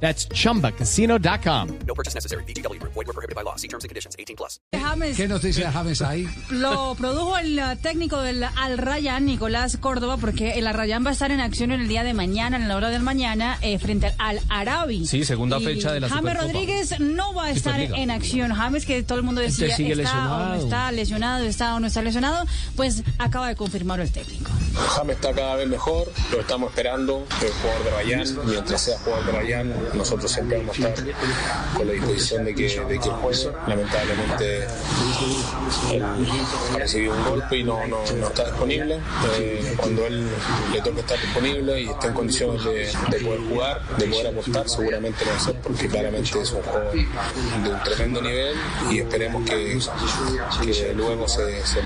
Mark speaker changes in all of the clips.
Speaker 1: That's chumbacasino.com.
Speaker 2: No purchase necessary. BGW. Void were prohibited by law. See terms and conditions. 18 plus.
Speaker 3: James
Speaker 4: ¿Qué noticias James ahí?
Speaker 3: lo produjo el uh, técnico del Al Rayyan, Nicolás Córdoba, porque el Al Rayyan va a estar en acción en el día de mañana, en la hora del mañana, eh, frente al Arabi.
Speaker 5: Sí, segunda
Speaker 3: Y
Speaker 5: fecha de la
Speaker 3: James
Speaker 5: Supercopa.
Speaker 3: Rodríguez no va a estar
Speaker 5: Superliga.
Speaker 3: en acción. James, que todo el mundo decía,
Speaker 5: sigue
Speaker 3: está o
Speaker 5: lesionado.
Speaker 3: no está lesionado, está o no está lesionado, pues acaba de confirmar el técnico.
Speaker 6: James está cada vez mejor, lo estamos esperando, el jugador de Bayern, mientras sea jugador de Bayern, nosotros siempre vamos a estar con la disposición de que, de que juegue. Lamentablemente él ha recibido un golpe y no, no, está disponible. Eh, cuando él le toque estar disponible y esté en condiciones de, de poder jugar, de poder aportar, seguramente lo va a hacer porque claramente es un jugador de un tremendo nivel y esperemos que, que luego se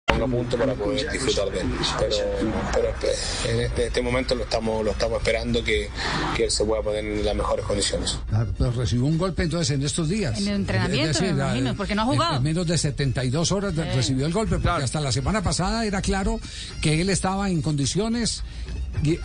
Speaker 6: Ponga a punto para poder disfrutar de él. Pero, en este, este momento lo estamos, lo estamos esperando que, que él se pueda poner en las mejores condiciones.
Speaker 4: Claro, pero recibió un golpe entonces en estos días.
Speaker 3: En el entrenamiento,
Speaker 4: Es
Speaker 3: me imagino,
Speaker 4: eh,
Speaker 3: porque no ha
Speaker 4: en-
Speaker 3: jugado.
Speaker 4: En menos de 72 horas de- recibió el golpe, porque hasta la semana pasada era claro que él estaba en condiciones.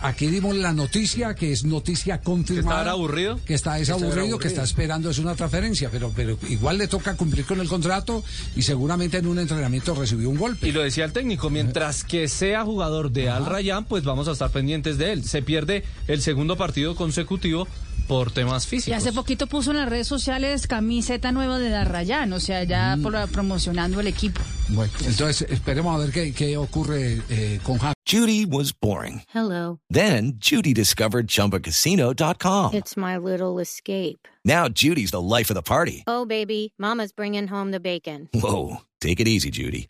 Speaker 4: Aquí dimos la noticia, que es noticia confirmada.
Speaker 5: ¿Estará aburrido?
Speaker 4: Que está es aburrido, que está esperando es una transferencia, pero, pero igual le toca cumplir con el contrato y seguramente en un entrenamiento recibió un golpe.
Speaker 5: Y lo decía el técnico, mientras que sea jugador de Al Rayyan, pues vamos a estar pendientes de él. Se pierde el segundo partido consecutivo por temas
Speaker 3: Y
Speaker 5: físicos.
Speaker 3: hace poquito puso en las redes sociales camiseta nueva de Al Rayyan, o sea, ya
Speaker 4: Mm.
Speaker 3: por- promocionando el equipo.
Speaker 4: Bueno, entonces esperemos a ver qué, qué ocurre eh, con James.
Speaker 7: Judy was boring.
Speaker 8: Hello.
Speaker 7: Then Judy discovered ChumbaCasino.com.
Speaker 8: It's my little escape.
Speaker 7: Now Judy's the life of the party.
Speaker 8: Oh, baby, Mama's bringing home the bacon.
Speaker 7: Whoa, take it easy, Judy.